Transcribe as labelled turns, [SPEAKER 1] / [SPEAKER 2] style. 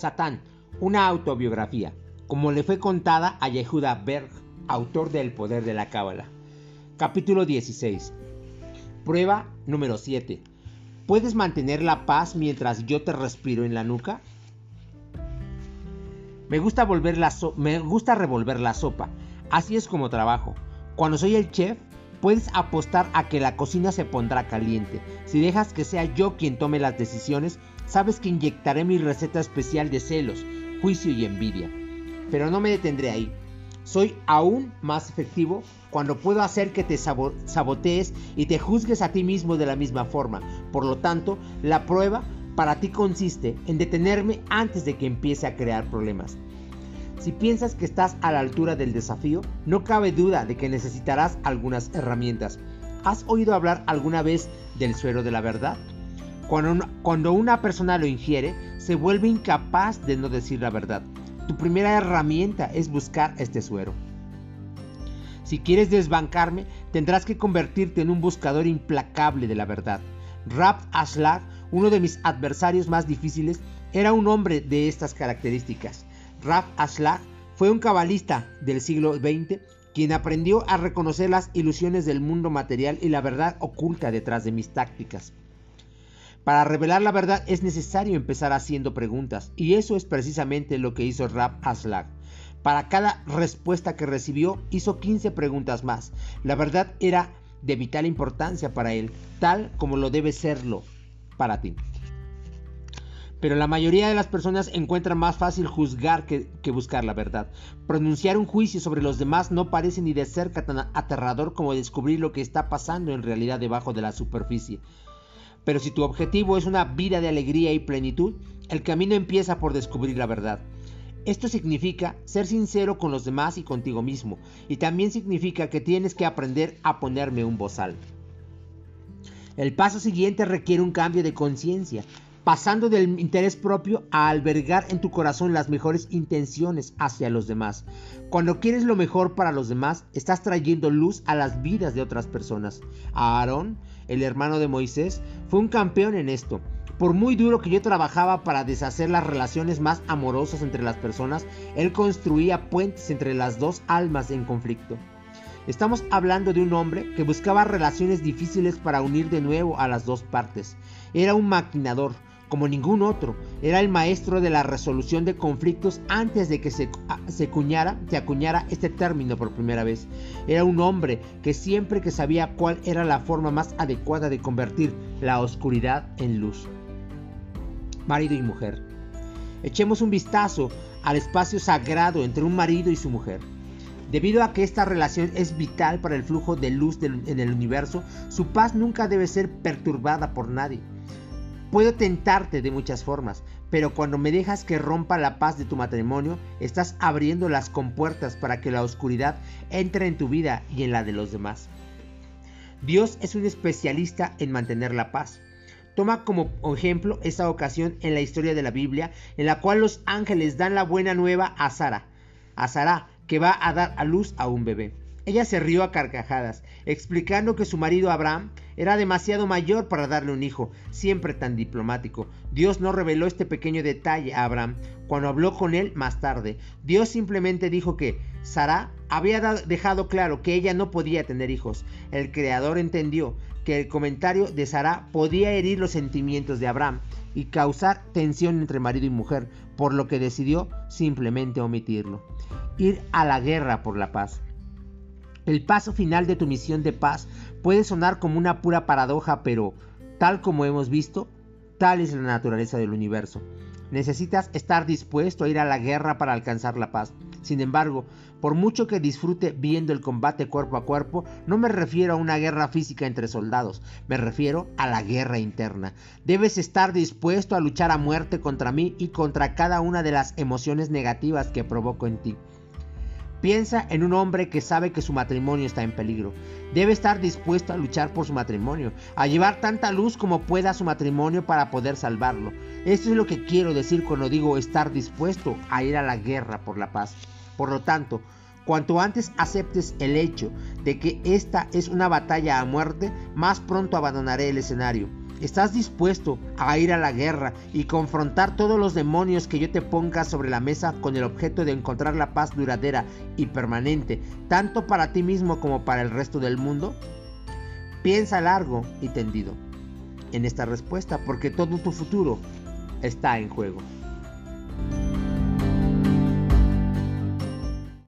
[SPEAKER 1] Satán, una autobiografía, como le fue contada a Yehuda Berg, autor del Poder de la Cábala. Capítulo 16. Prueba número 7. ¿Puedes mantener la paz mientras yo te respiro en la nuca? Me gusta, volver me gusta revolver la sopa. Así es como trabajo. Cuando soy el chef, puedes apostar a que la cocina se pondrá caliente. Si dejas que sea yo quien tome las decisiones, sabes que inyectaré mi receta especial de celos, juicio y envidia. Pero no me detendré ahí. Soy aún más efectivo cuando puedo hacer que te sabotees y te juzgues a ti mismo de la misma forma. Por lo tanto, la prueba para ti consiste en detenerme antes de que empiece a crear problemas. Si piensas que estás a la altura del desafío, no cabe duda de que necesitarás algunas herramientas. ¿Has oído hablar alguna vez del suero de la verdad? Cuando una persona lo ingiere, se vuelve incapaz de no decir la verdad. Tu primera herramienta es buscar este suero. Si quieres desbancarme, tendrás que convertirte en un buscador implacable de la verdad. Rab Ashlag, uno de mis adversarios más difíciles, era un hombre de estas características. Rab Ashlag fue un cabalista del siglo XX quien aprendió a reconocer las ilusiones del mundo material y la verdad oculta detrás de mis tácticas. Para revelar la verdad es necesario empezar haciendo preguntas, y eso es precisamente lo que hizo Rab Aslag. Para cada respuesta que recibió, hizo 15 preguntas más. La verdad era de vital importancia para él, tal como lo debe serlo para ti. Pero la mayoría de las personas encuentran más fácil juzgar que, que, buscar la verdad. Pronunciar un juicio sobre los demás no parece ni de cerca tan aterrador como descubrir lo que está pasando en realidad debajo de la superficie. Pero si tu objetivo es una vida de alegría y plenitud, el camino empieza por descubrir la verdad. Esto significa ser sincero con los demás y contigo mismo, y también significa que tienes que aprender a ponerme un bozal. El paso siguiente requiere un cambio de conciencia, pasando del interés propio a albergar en tu corazón las mejores intenciones hacia los demás. Cuando quieres lo mejor para los demás, estás trayendo luz a las vidas de otras personas. Aarón el hermano de Moisés, fue un campeón en esto. Por muy duro que yo trabajaba para deshacer las relaciones más amorosas entre las personas, él construía puentes entre las dos almas en conflicto. Estamos hablando de un hombre que buscaba relaciones difíciles para unir de nuevo a las dos partes. Era un maquinador, como ningún otro. Era el maestro de la resolución de conflictos antes de que se, se, cuñara, se acuñara este término por primera vez. Era un hombre que siempre que sabía cuál era la forma más adecuada de convertir la oscuridad en luz. Marido y mujer. Echemos un vistazo al espacio sagrado entre un marido y su mujer. Debido a que esta relación es vital para el flujo de luz en el universo, su paz nunca debe ser perturbada por nadie. Puedo tentarte de muchas formas, pero cuando me dejas que rompa la paz de tu matrimonio, estás abriendo las compuertas para que la oscuridad entre en tu vida y en la de los demás. Dios es un especialista en mantener la paz. Toma como ejemplo esa ocasión en la historia de la Biblia en la cual los ángeles dan la buena nueva a Sara, a Sara que va a dar a luz a un bebé. Ella se rió a carcajadas, explicando que su marido Abraham era demasiado mayor para darle un hijo, siempre tan diplomático. Dios no reveló este pequeño detalle a Abraham cuando habló con él más tarde. Dios simplemente dijo que Sara había dejado claro que ella no podía tener hijos. El creador entendió que el comentario de Sara podía herir los sentimientos de Abraham y causar tensión entre marido y mujer, por lo que decidió simplemente omitirlo. Ir a la guerra por la paz. El paso final de tu misión de paz puede sonar como una pura paradoja, pero tal como hemos visto, tal es la naturaleza del universo. Necesitas estar dispuesto a ir a la guerra para alcanzar la paz. Sin embargo, por mucho que disfrute viendo el combate cuerpo a cuerpo, no me refiero a una guerra física entre soldados, me refiero a la guerra interna. Debes estar dispuesto a luchar a muerte contra mí y contra cada una de las emociones negativas que provoco en ti. Piensa en un hombre que sabe que su matrimonio está en peligro. Debe estar dispuesto a luchar por su matrimonio, a llevar tanta luz como pueda a su matrimonio para poder salvarlo. Esto es lo que quiero decir cuando digo estar dispuesto a ir a la guerra por la paz. Por lo tanto, cuanto antes aceptes el hecho de que esta es una batalla a muerte, más pronto abandonaré el escenario. ¿Estás dispuesto a ir a la guerra y confrontar todos los demonios que yo te ponga sobre la mesa con el objeto de encontrar la paz duradera y permanente, tanto para ti mismo como para el resto del mundo? Piensa largo y tendido en esta respuesta porque todo tu futuro está en juego.